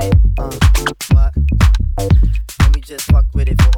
Uh, what? Let me just fuck with it